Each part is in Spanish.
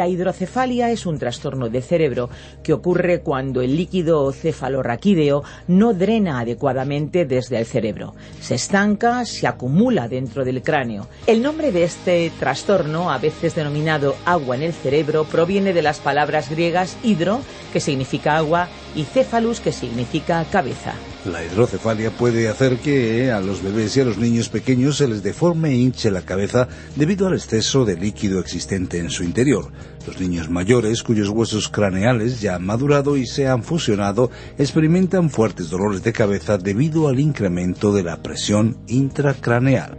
La hidrocefalia es un trastorno de cerebro que ocurre cuando el líquido cefalorraquídeo no drena adecuadamente desde el cerebro. Se estanca, se acumula dentro del cráneo. El nombre de este trastorno, a veces denominado agua en el cerebro, proviene de las palabras griegas hidro, que significa agua, y cefalus, que significa cabeza. La hidrocefalia puede hacer que a los bebés y a los niños pequeños se les deforme e hinche la cabeza debido al exceso de líquido existente en su interior. Los niños mayores cuyos huesos craneales ya han madurado y se han fusionado experimentan fuertes dolores de cabeza debido al incremento de la presión intracraneal.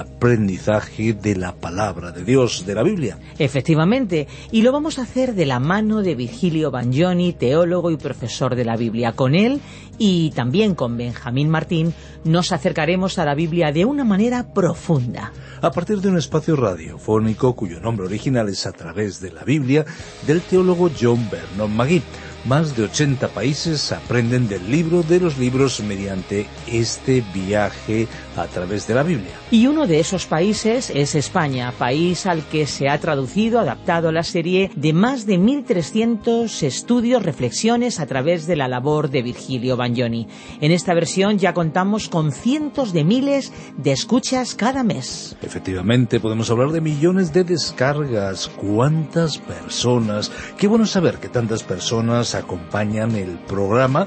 aprendizaje de la palabra de Dios, de la Biblia. Efectivamente, y lo vamos a hacer de la mano de Virgilio Bagnoni, teólogo y profesor de la Biblia. Con él y también con Benjamín Martín nos acercaremos a la Biblia de una manera profunda. A partir de un espacio radiofónico cuyo nombre original es A través de la Biblia del teólogo John Vernon Magui más de 80 países aprenden del libro de los libros mediante este viaje a través de la Biblia. Y uno de esos países es España, país al que se ha traducido, adaptado la serie de más de 1.300 estudios, reflexiones a través de la labor de Virgilio Bagnoni. En esta versión ya contamos con cientos de miles de escuchas cada mes. Efectivamente, podemos hablar de millones de descargas. ¿Cuántas personas? Qué bueno saber que tantas personas acompañan el programa.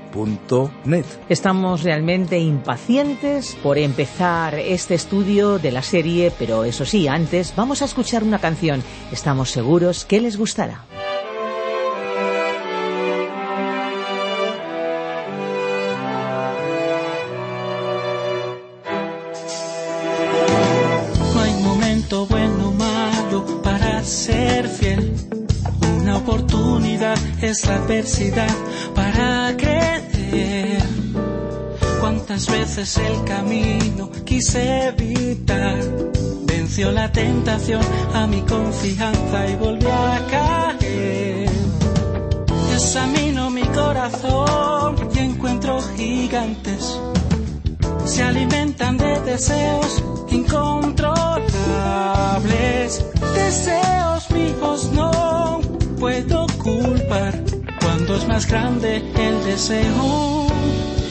radioencuentro.net. Estamos realmente impacientes por empezar este estudio de la serie, pero eso sí, antes vamos a escuchar una canción. Estamos seguros que les gustará. No hay momento bueno o malo para ser fiel. Una oportunidad es la adversidad Cuántas veces el camino quise evitar. Venció la tentación a mi confianza y volví a caer. Examino mi corazón y encuentro gigantes se alimentan de deseos incontrolables. Deseos míos no puedo culpar cuando es más grande el deseo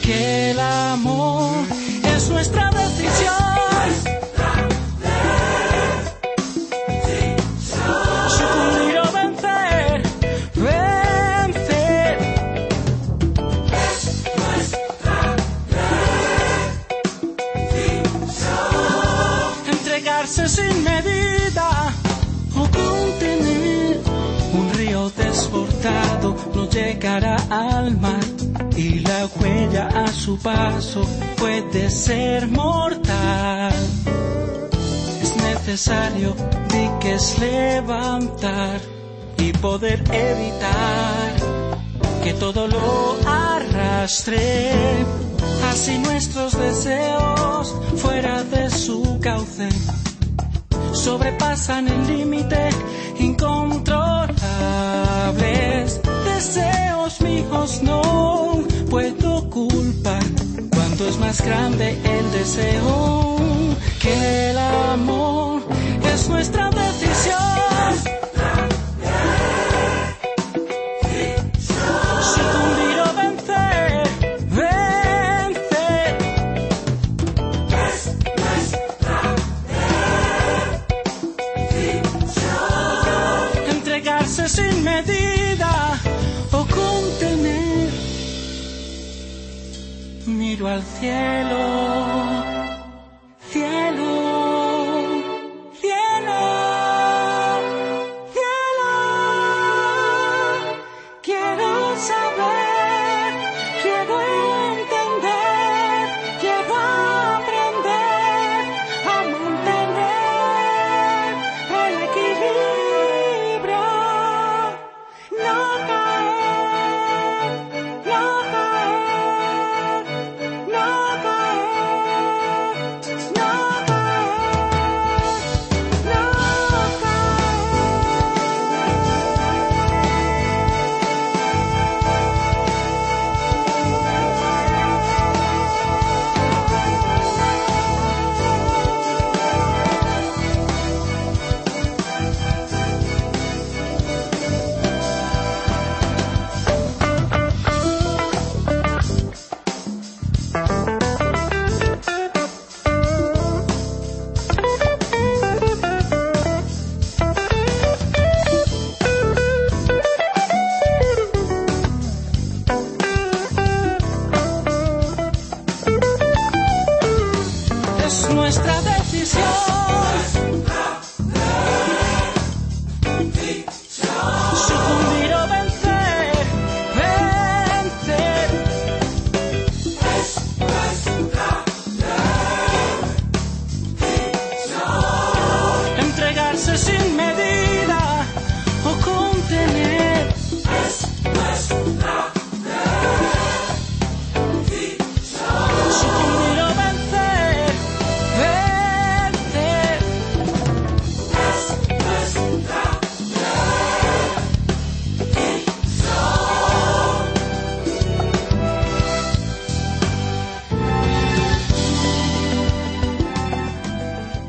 que el amor. Es nuestra decisión. Sucumbir o vencer, vencer. entregarse sin medida o contener un río desbordado no llegará al mar y la huella a su paso puede ser mortal. Es necesario diques levantar y poder evitar que todo lo arrastre. Así nuestros deseos fuera de su cauce sobrepasan el límite incontrolables, deseos míos no puedo culpar. Cuando es más grande el deseo que el amor, es nuestra decisión. Al cielo.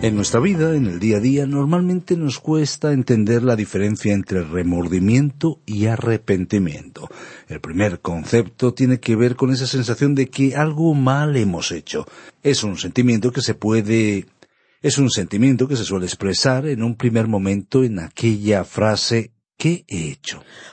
En nuestra vida, en el día a día, normalmente nos cuesta entender la diferencia entre remordimiento y arrepentimiento. El primer concepto tiene que ver con esa sensación de que algo mal hemos hecho. Es un sentimiento que se puede es un sentimiento que se suele expresar en un primer momento en aquella frase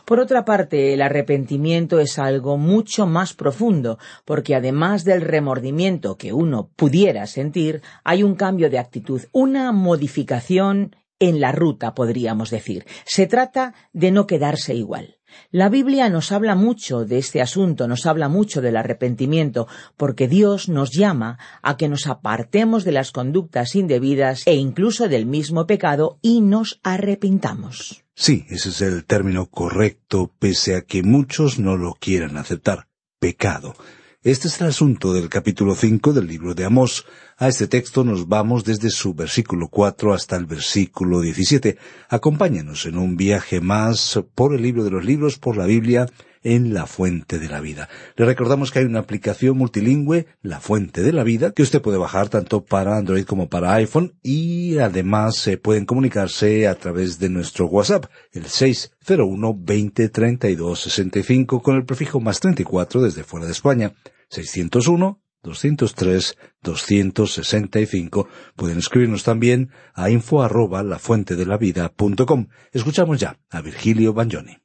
Por otra parte, el arrepentimiento es algo mucho más profundo, porque además del remordimiento que uno pudiera sentir, hay un cambio de actitud, una modificación en la ruta, podríamos decir. Se trata de no quedarse igual. La Biblia nos habla mucho de este asunto, nos habla mucho del arrepentimiento, porque Dios nos llama a que nos apartemos de las conductas indebidas e incluso del mismo pecado y nos arrepintamos. Sí, ese es el término correcto, pese a que muchos no lo quieran aceptar. Pecado. Este es el asunto del capítulo 5 del libro de Amós. A este texto nos vamos desde su versículo 4 hasta el versículo 17. Acompáñenos en un viaje más por el libro de los libros, por la Biblia, en La Fuente de la Vida. Le recordamos que hay una aplicación multilingüe, La Fuente de la Vida, que usted puede bajar tanto para Android como para iPhone y además se pueden comunicarse a través de nuestro WhatsApp, el 601 20 32 65 con el prefijo más 34 desde fuera de España, 601 203 265. Pueden escribirnos también a info arroba lafuentedelavida.com. Escuchamos ya a Virgilio Bagnoni.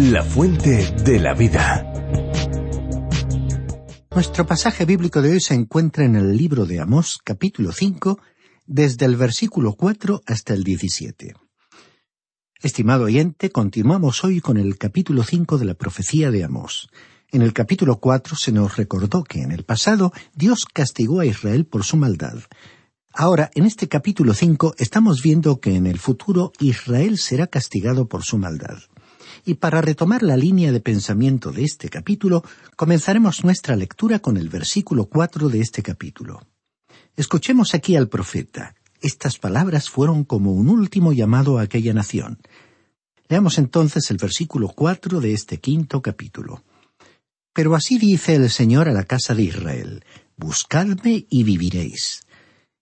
La fuente de la vida. Nuestro pasaje bíblico de hoy se encuentra en el libro de Amós, capítulo 5, desde el versículo 4 hasta el 17. Estimado oyente, continuamos hoy con el capítulo 5 de la profecía de Amós. En el capítulo 4 se nos recordó que en el pasado Dios castigó a Israel por su maldad. Ahora, en este capítulo 5 estamos viendo que en el futuro Israel será castigado por su maldad. Y para retomar la línea de pensamiento de este capítulo, comenzaremos nuestra lectura con el versículo cuatro de este capítulo. Escuchemos aquí al profeta. Estas palabras fueron como un último llamado a aquella nación. Leamos entonces el versículo cuatro de este quinto capítulo. Pero así dice el Señor a la casa de Israel, Buscadme y viviréis.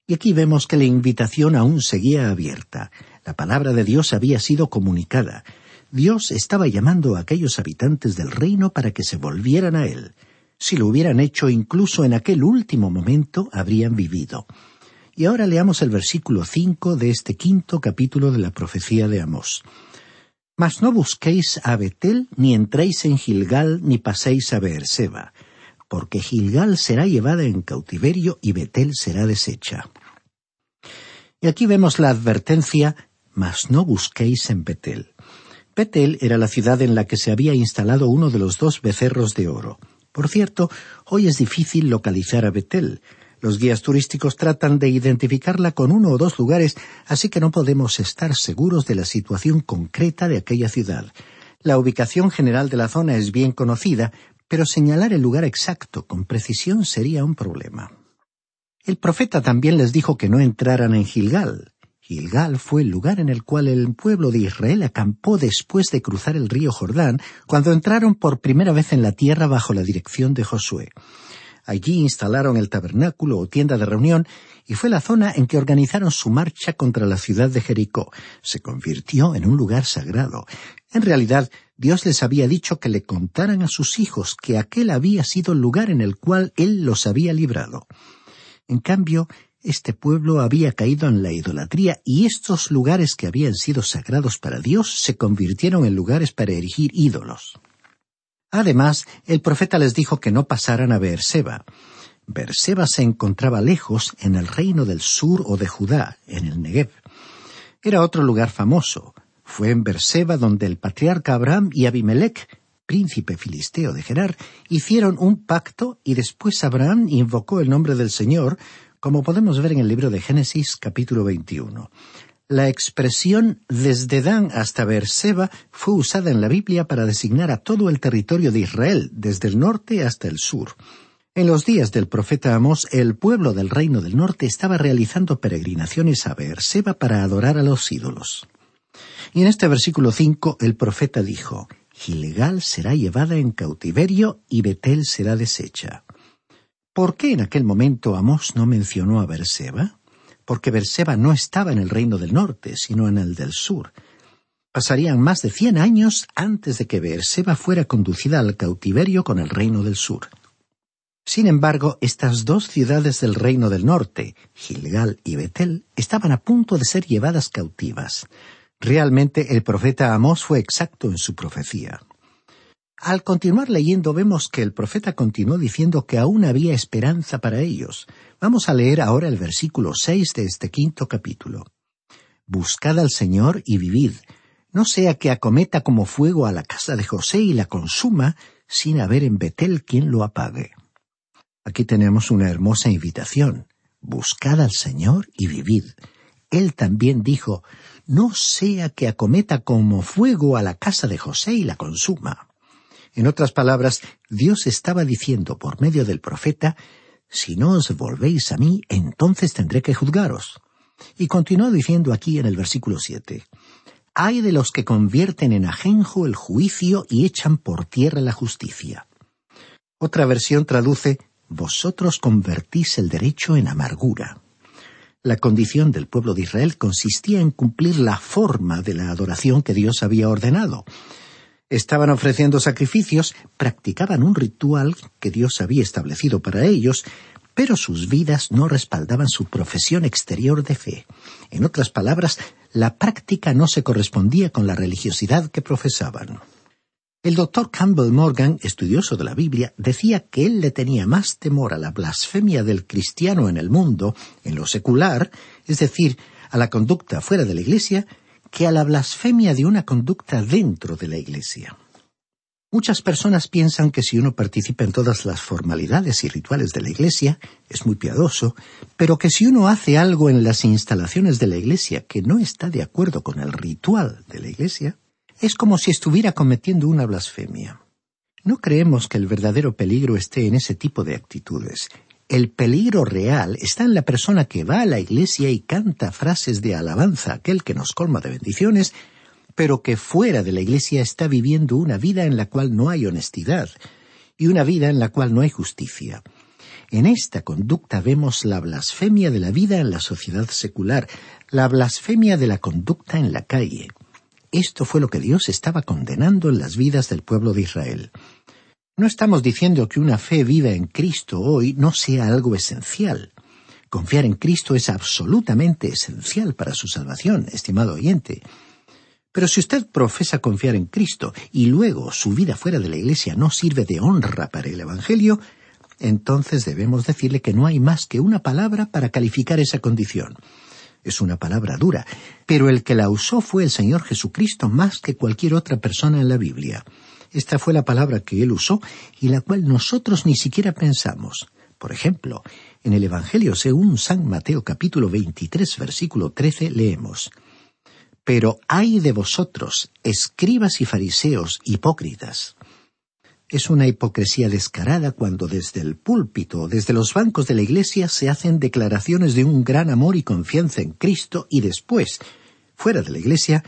Y aquí vemos que la invitación aún seguía abierta. La palabra de Dios había sido comunicada. Dios estaba llamando a aquellos habitantes del reino para que se volvieran a Él. Si lo hubieran hecho incluso en aquel último momento, habrían vivido. Y ahora leamos el versículo cinco de este quinto capítulo de la profecía de Amós. Mas no busquéis a Betel, ni entréis en Gilgal, ni paséis a Beerseba, porque Gilgal será llevada en cautiverio y Betel será deshecha. Y aquí vemos la advertencia, mas no busquéis en Betel. Betel era la ciudad en la que se había instalado uno de los dos becerros de oro. Por cierto, hoy es difícil localizar a Betel. Los guías turísticos tratan de identificarla con uno o dos lugares, así que no podemos estar seguros de la situación concreta de aquella ciudad. La ubicación general de la zona es bien conocida, pero señalar el lugar exacto con precisión sería un problema. El profeta también les dijo que no entraran en Gilgal. Gilgal fue el lugar en el cual el pueblo de Israel acampó después de cruzar el río Jordán, cuando entraron por primera vez en la tierra bajo la dirección de Josué. Allí instalaron el tabernáculo o tienda de reunión y fue la zona en que organizaron su marcha contra la ciudad de Jericó. Se convirtió en un lugar sagrado. En realidad, Dios les había dicho que le contaran a sus hijos que aquel había sido el lugar en el cual Él los había librado. En cambio, este pueblo había caído en la idolatría y estos lugares que habían sido sagrados para Dios se convirtieron en lugares para erigir ídolos. Además, el profeta les dijo que no pasaran a Beerseba. Beerseba se encontraba lejos en el reino del sur o de Judá, en el Negev. Era otro lugar famoso. Fue en Beerseba donde el patriarca Abraham y Abimelech, príncipe filisteo de Gerar, hicieron un pacto y después Abraham invocó el nombre del Señor, como podemos ver en el libro de Génesis capítulo 21. La expresión desde Dan hasta Beerseba fue usada en la Biblia para designar a todo el territorio de Israel, desde el norte hasta el sur. En los días del profeta Amós, el pueblo del reino del norte estaba realizando peregrinaciones a Beerseba para adorar a los ídolos. Y en este versículo cinco el profeta dijo, Gilgal será llevada en cautiverio y Betel será deshecha. ¿Por qué en aquel momento Amós no mencionó a Beerseba? porque Berseba no estaba en el reino del norte, sino en el del sur. Pasarían más de cien años antes de que Beerseba fuera conducida al cautiverio con el reino del sur. Sin embargo, estas dos ciudades del reino del norte, Gilgal y Betel, estaban a punto de ser llevadas cautivas. Realmente el profeta Amós fue exacto en su profecía. Al continuar leyendo vemos que el profeta continuó diciendo que aún había esperanza para ellos. Vamos a leer ahora el versículo seis de este quinto capítulo. Buscad al Señor y vivid, no sea que acometa como fuego a la casa de José y la consuma, sin haber en Betel quien lo apague. Aquí tenemos una hermosa invitación. Buscad al Señor y vivid. Él también dijo, no sea que acometa como fuego a la casa de José y la consuma. En otras palabras, Dios estaba diciendo por medio del profeta, si no os volvéis a mí, entonces tendré que juzgaros. Y continuó diciendo aquí en el versículo siete, hay de los que convierten en ajenjo el juicio y echan por tierra la justicia. Otra versión traduce, vosotros convertís el derecho en amargura. La condición del pueblo de Israel consistía en cumplir la forma de la adoración que Dios había ordenado, estaban ofreciendo sacrificios, practicaban un ritual que Dios había establecido para ellos, pero sus vidas no respaldaban su profesión exterior de fe. En otras palabras, la práctica no se correspondía con la religiosidad que profesaban. El doctor Campbell Morgan, estudioso de la Biblia, decía que él le tenía más temor a la blasfemia del cristiano en el mundo, en lo secular, es decir, a la conducta fuera de la Iglesia, que a la blasfemia de una conducta dentro de la Iglesia. Muchas personas piensan que si uno participa en todas las formalidades y rituales de la Iglesia, es muy piadoso, pero que si uno hace algo en las instalaciones de la Iglesia que no está de acuerdo con el ritual de la Iglesia, es como si estuviera cometiendo una blasfemia. No creemos que el verdadero peligro esté en ese tipo de actitudes. El peligro real está en la persona que va a la iglesia y canta frases de alabanza a aquel que nos colma de bendiciones, pero que fuera de la iglesia está viviendo una vida en la cual no hay honestidad y una vida en la cual no hay justicia. En esta conducta vemos la blasfemia de la vida en la sociedad secular, la blasfemia de la conducta en la calle. Esto fue lo que Dios estaba condenando en las vidas del pueblo de Israel. No estamos diciendo que una fe viva en Cristo hoy no sea algo esencial. Confiar en Cristo es absolutamente esencial para su salvación, estimado oyente. Pero si usted profesa confiar en Cristo y luego su vida fuera de la Iglesia no sirve de honra para el Evangelio, entonces debemos decirle que no hay más que una palabra para calificar esa condición. Es una palabra dura, pero el que la usó fue el Señor Jesucristo más que cualquier otra persona en la Biblia. Esta fue la palabra que él usó y la cual nosotros ni siquiera pensamos. Por ejemplo, en el Evangelio según San Mateo capítulo 23 versículo 13 leemos Pero hay de vosotros, escribas y fariseos hipócritas. Es una hipocresía descarada cuando desde el púlpito, desde los bancos de la iglesia, se hacen declaraciones de un gran amor y confianza en Cristo y después, fuera de la iglesia,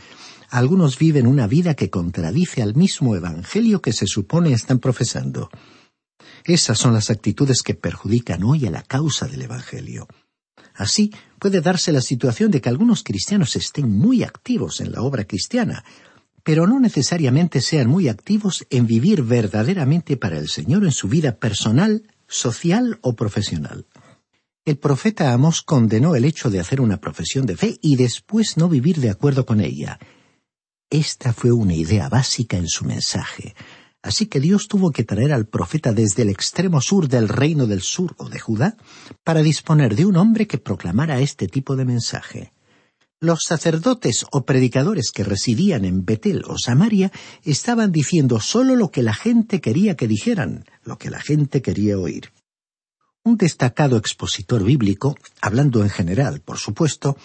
algunos viven una vida que contradice al mismo Evangelio que se supone están profesando. Esas son las actitudes que perjudican hoy a la causa del Evangelio. Así puede darse la situación de que algunos cristianos estén muy activos en la obra cristiana, pero no necesariamente sean muy activos en vivir verdaderamente para el Señor en su vida personal, social o profesional. El profeta Amos condenó el hecho de hacer una profesión de fe y después no vivir de acuerdo con ella. Esta fue una idea básica en su mensaje. Así que Dios tuvo que traer al profeta desde el extremo sur del reino del sur o de Judá para disponer de un hombre que proclamara este tipo de mensaje. Los sacerdotes o predicadores que residían en Betel o Samaria estaban diciendo solo lo que la gente quería que dijeran, lo que la gente quería oír. Un destacado expositor bíblico, hablando en general, por supuesto,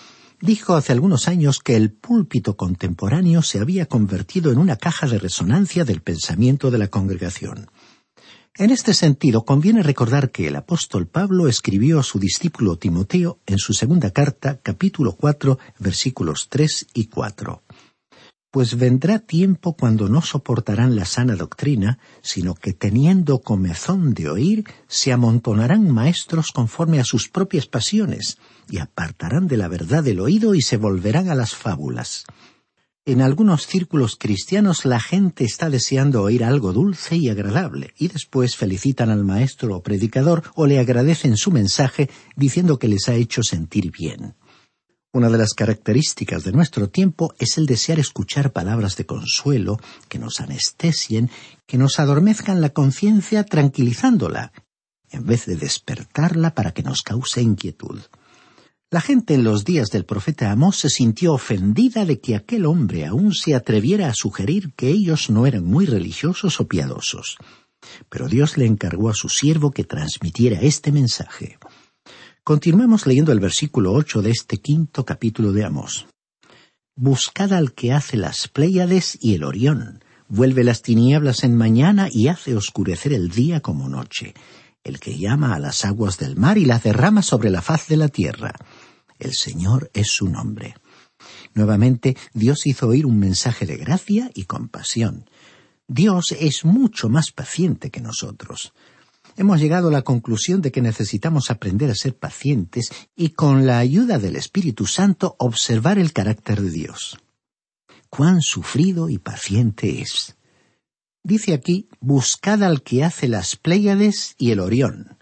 dijo hace algunos años que el púlpito contemporáneo se había convertido en una caja de resonancia del pensamiento de la congregación. En este sentido, conviene recordar que el apóstol Pablo escribió a su discípulo Timoteo en su segunda carta, capítulo cuatro, versículos tres y cuatro pues vendrá tiempo cuando no soportarán la sana doctrina, sino que teniendo comezón de oír, se amontonarán maestros conforme a sus propias pasiones, y apartarán de la verdad el oído y se volverán a las fábulas. En algunos círculos cristianos la gente está deseando oír algo dulce y agradable, y después felicitan al maestro o predicador o le agradecen su mensaje diciendo que les ha hecho sentir bien. Una de las características de nuestro tiempo es el desear escuchar palabras de consuelo que nos anestesien, que nos adormezcan la conciencia tranquilizándola, en vez de despertarla para que nos cause inquietud. La gente en los días del profeta Amós se sintió ofendida de que aquel hombre aún se atreviera a sugerir que ellos no eran muy religiosos o piadosos. Pero Dios le encargó a su siervo que transmitiera este mensaje. Continuemos leyendo el versículo ocho de este quinto capítulo de Amós. Buscad al que hace las Pléyades y el Orión, vuelve las tinieblas en mañana y hace oscurecer el día como noche, el que llama a las aguas del mar y las derrama sobre la faz de la tierra. El Señor es su nombre. Nuevamente, Dios hizo oír un mensaje de gracia y compasión. Dios es mucho más paciente que nosotros hemos llegado a la conclusión de que necesitamos aprender a ser pacientes y con la ayuda del Espíritu Santo observar el carácter de Dios. Cuán sufrido y paciente es. Dice aquí, buscad al que hace las Pléyades y el Orión.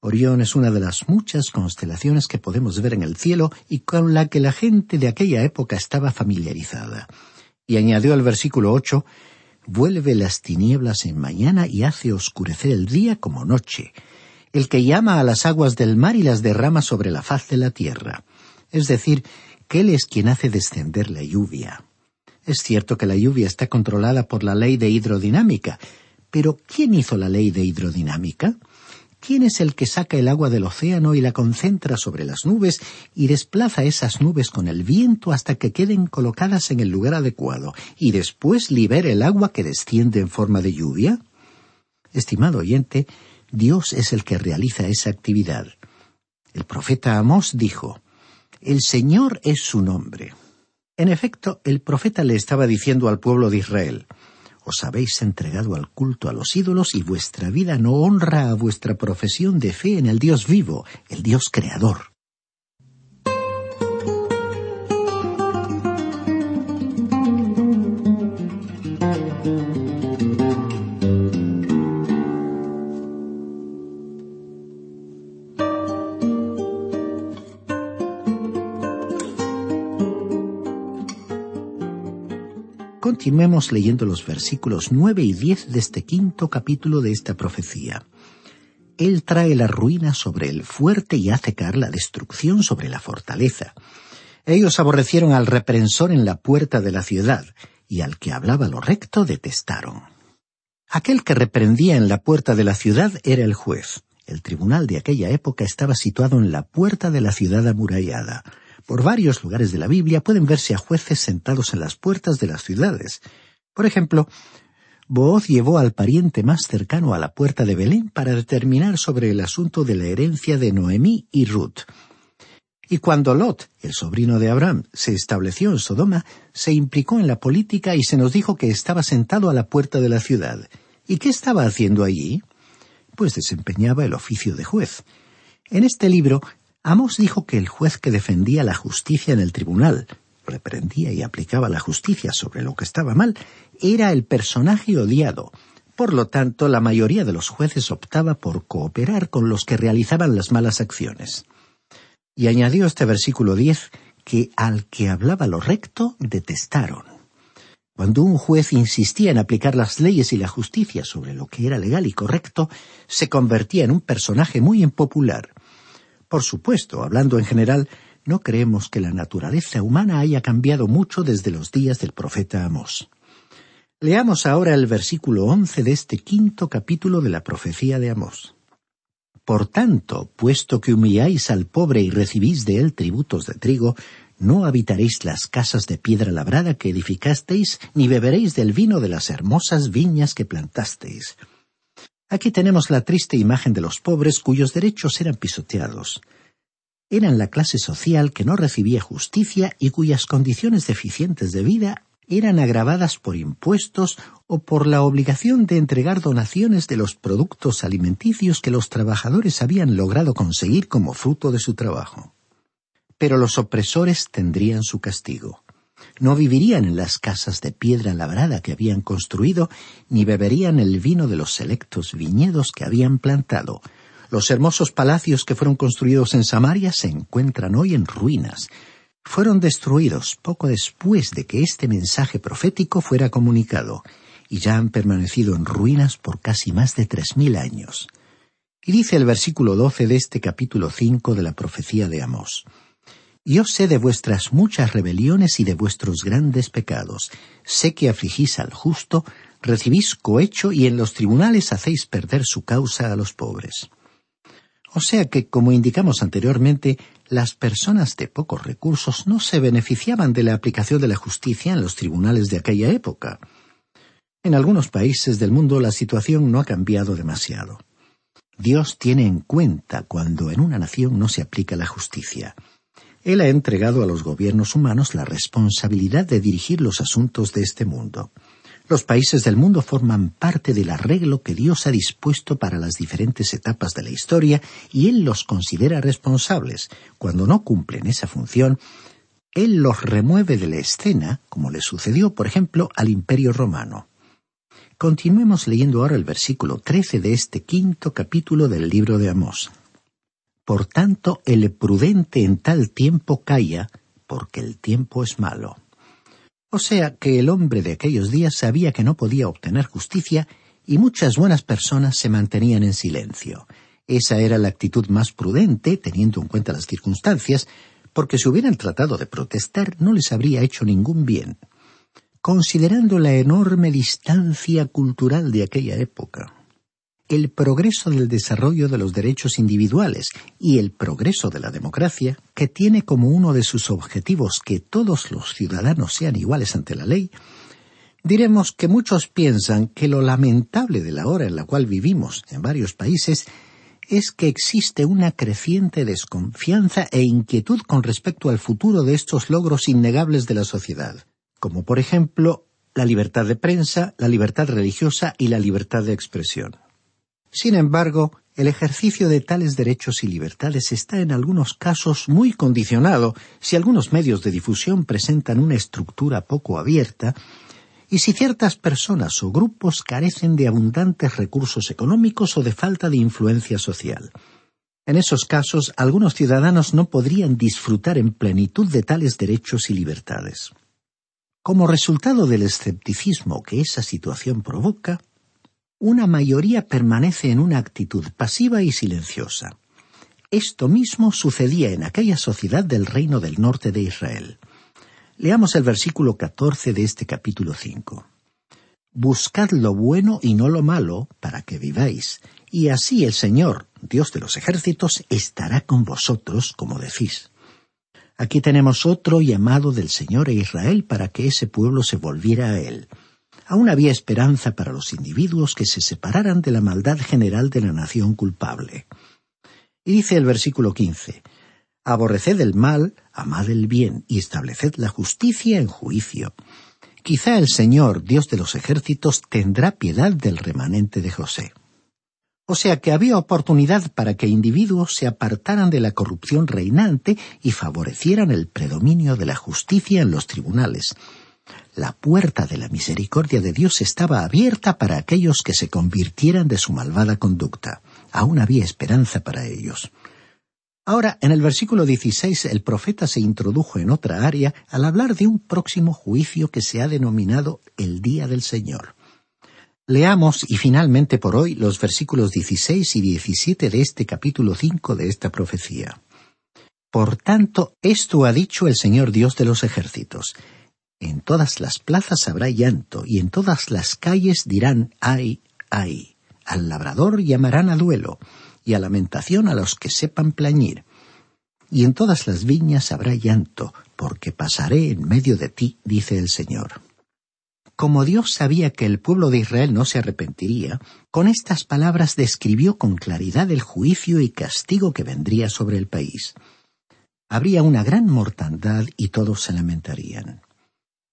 Orión es una de las muchas constelaciones que podemos ver en el cielo y con la que la gente de aquella época estaba familiarizada. Y añadió al versículo ocho, vuelve las tinieblas en mañana y hace oscurecer el día como noche, el que llama a las aguas del mar y las derrama sobre la faz de la tierra. Es decir, que Él es quien hace descender la lluvia. Es cierto que la lluvia está controlada por la ley de hidrodinámica, pero ¿quién hizo la ley de hidrodinámica? ¿Quién es el que saca el agua del océano y la concentra sobre las nubes y desplaza esas nubes con el viento hasta que queden colocadas en el lugar adecuado y después libera el agua que desciende en forma de lluvia? Estimado oyente, Dios es el que realiza esa actividad. El profeta Amós dijo, El Señor es su nombre. En efecto, el profeta le estaba diciendo al pueblo de Israel, os habéis entregado al culto a los ídolos y vuestra vida no honra a vuestra profesión de fe en el Dios vivo, el Dios creador. Continuemos leyendo los versículos nueve y diez de este quinto capítulo de esta profecía. Él trae la ruina sobre el fuerte y hace caer la destrucción sobre la fortaleza. Ellos aborrecieron al reprensor en la puerta de la ciudad, y al que hablaba lo recto detestaron. Aquel que reprendía en la puerta de la ciudad era el juez. El tribunal de aquella época estaba situado en la puerta de la ciudad amurallada. Por varios lugares de la Biblia pueden verse a jueces sentados en las puertas de las ciudades. Por ejemplo, Booz llevó al pariente más cercano a la puerta de Belén para determinar sobre el asunto de la herencia de Noemí y Ruth. Y cuando Lot, el sobrino de Abraham, se estableció en Sodoma, se implicó en la política y se nos dijo que estaba sentado a la puerta de la ciudad. ¿Y qué estaba haciendo allí? Pues desempeñaba el oficio de juez. En este libro Amos dijo que el juez que defendía la justicia en el tribunal, reprendía y aplicaba la justicia sobre lo que estaba mal, era el personaje odiado. Por lo tanto, la mayoría de los jueces optaba por cooperar con los que realizaban las malas acciones. Y añadió este versículo diez que al que hablaba lo recto detestaron. Cuando un juez insistía en aplicar las leyes y la justicia sobre lo que era legal y correcto, se convertía en un personaje muy impopular. Por supuesto, hablando en general, no creemos que la naturaleza humana haya cambiado mucho desde los días del profeta Amós. Leamos ahora el versículo once de este quinto capítulo de la profecía de Amós. Por tanto, puesto que humilláis al pobre y recibís de él tributos de trigo, no habitaréis las casas de piedra labrada que edificasteis, ni beberéis del vino de las hermosas viñas que plantasteis. Aquí tenemos la triste imagen de los pobres cuyos derechos eran pisoteados. Eran la clase social que no recibía justicia y cuyas condiciones deficientes de vida eran agravadas por impuestos o por la obligación de entregar donaciones de los productos alimenticios que los trabajadores habían logrado conseguir como fruto de su trabajo. Pero los opresores tendrían su castigo no vivirían en las casas de piedra labrada que habían construido, ni beberían el vino de los selectos viñedos que habían plantado. Los hermosos palacios que fueron construidos en Samaria se encuentran hoy en ruinas. Fueron destruidos poco después de que este mensaje profético fuera comunicado, y ya han permanecido en ruinas por casi más de tres mil años. Y dice el versículo doce de este capítulo cinco de la profecía de Amós. Yo sé de vuestras muchas rebeliones y de vuestros grandes pecados. Sé que afligís al justo, recibís cohecho y en los tribunales hacéis perder su causa a los pobres. O sea que, como indicamos anteriormente, las personas de pocos recursos no se beneficiaban de la aplicación de la justicia en los tribunales de aquella época. En algunos países del mundo la situación no ha cambiado demasiado. Dios tiene en cuenta cuando en una nación no se aplica la justicia. Él ha entregado a los gobiernos humanos la responsabilidad de dirigir los asuntos de este mundo. Los países del mundo forman parte del arreglo que Dios ha dispuesto para las diferentes etapas de la historia y Él los considera responsables. Cuando no cumplen esa función, Él los remueve de la escena, como le sucedió, por ejemplo, al Imperio Romano. Continuemos leyendo ahora el versículo trece de este quinto capítulo del libro de Amós. Por tanto, el prudente en tal tiempo calla, porque el tiempo es malo. O sea que el hombre de aquellos días sabía que no podía obtener justicia y muchas buenas personas se mantenían en silencio. Esa era la actitud más prudente, teniendo en cuenta las circunstancias, porque si hubieran tratado de protestar no les habría hecho ningún bien. Considerando la enorme distancia cultural de aquella época, el progreso del desarrollo de los derechos individuales y el progreso de la democracia, que tiene como uno de sus objetivos que todos los ciudadanos sean iguales ante la ley, diremos que muchos piensan que lo lamentable de la hora en la cual vivimos en varios países es que existe una creciente desconfianza e inquietud con respecto al futuro de estos logros innegables de la sociedad, como por ejemplo la libertad de prensa, la libertad religiosa y la libertad de expresión. Sin embargo, el ejercicio de tales derechos y libertades está en algunos casos muy condicionado si algunos medios de difusión presentan una estructura poco abierta y si ciertas personas o grupos carecen de abundantes recursos económicos o de falta de influencia social. En esos casos, algunos ciudadanos no podrían disfrutar en plenitud de tales derechos y libertades. Como resultado del escepticismo que esa situación provoca, una mayoría permanece en una actitud pasiva y silenciosa. Esto mismo sucedía en aquella sociedad del reino del norte de Israel. Leamos el versículo 14 de este capítulo 5. Buscad lo bueno y no lo malo para que viváis, y así el Señor, Dios de los ejércitos, estará con vosotros, como decís. Aquí tenemos otro llamado del Señor a Israel para que ese pueblo se volviera a él. Aún había esperanza para los individuos que se separaran de la maldad general de la nación culpable. Y dice el versículo 15, Aborreced el mal, amad el bien, y estableced la justicia en juicio. Quizá el Señor, Dios de los ejércitos, tendrá piedad del remanente de José. O sea que había oportunidad para que individuos se apartaran de la corrupción reinante y favorecieran el predominio de la justicia en los tribunales. La puerta de la misericordia de Dios estaba abierta para aquellos que se convirtieran de su malvada conducta. Aún había esperanza para ellos. Ahora, en el versículo 16, el profeta se introdujo en otra área al hablar de un próximo juicio que se ha denominado el Día del Señor. Leamos y finalmente por hoy los versículos 16 y 17 de este capítulo 5 de esta profecía. Por tanto, esto ha dicho el Señor Dios de los ejércitos. En todas las plazas habrá llanto, y en todas las calles dirán ay, ay. Al labrador llamarán a duelo, y a lamentación a los que sepan plañir. Y en todas las viñas habrá llanto, porque pasaré en medio de ti, dice el Señor. Como Dios sabía que el pueblo de Israel no se arrepentiría, con estas palabras describió con claridad el juicio y castigo que vendría sobre el país. Habría una gran mortandad y todos se lamentarían.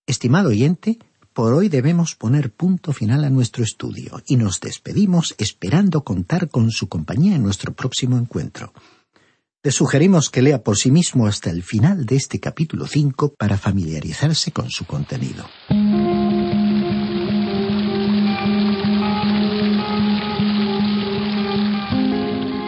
Estimado oyente, por hoy debemos poner punto final a nuestro estudio y nos despedimos esperando contar con su compañía en nuestro próximo encuentro. Le sugerimos que lea por sí mismo hasta el final de este capítulo 5 para familiarizarse con su contenido.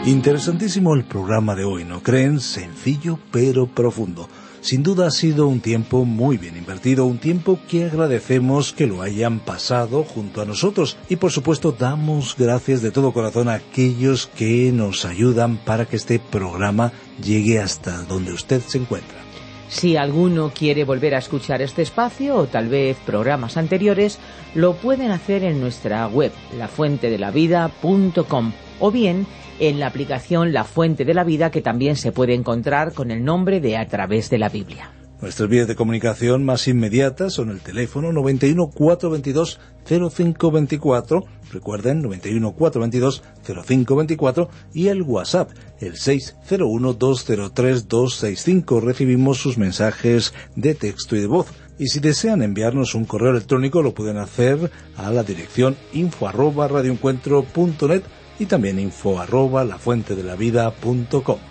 Interesantísimo el programa de hoy, ¿no creen? Sencillo pero profundo. Sin duda ha sido un tiempo muy bien invertido, un tiempo que agradecemos que lo hayan pasado junto a nosotros y por supuesto damos gracias de todo corazón a aquellos que nos ayudan para que este programa llegue hasta donde usted se encuentra. Si alguno quiere volver a escuchar este espacio o tal vez programas anteriores, lo pueden hacer en nuestra web, lafuentedelavida.com o bien en la aplicación La Fuente de la Vida que también se puede encontrar con el nombre de A través de la Biblia. Nuestras vías de comunicación más inmediatas son el teléfono 91 422 0524, recuerden 91 422 0524 y el WhatsApp el 601 203 265. Recibimos sus mensajes de texto y de voz. Y si desean enviarnos un correo electrónico lo pueden hacer a la dirección info arroba radioencuentro.net y también info arroba lafuentedelavida.com.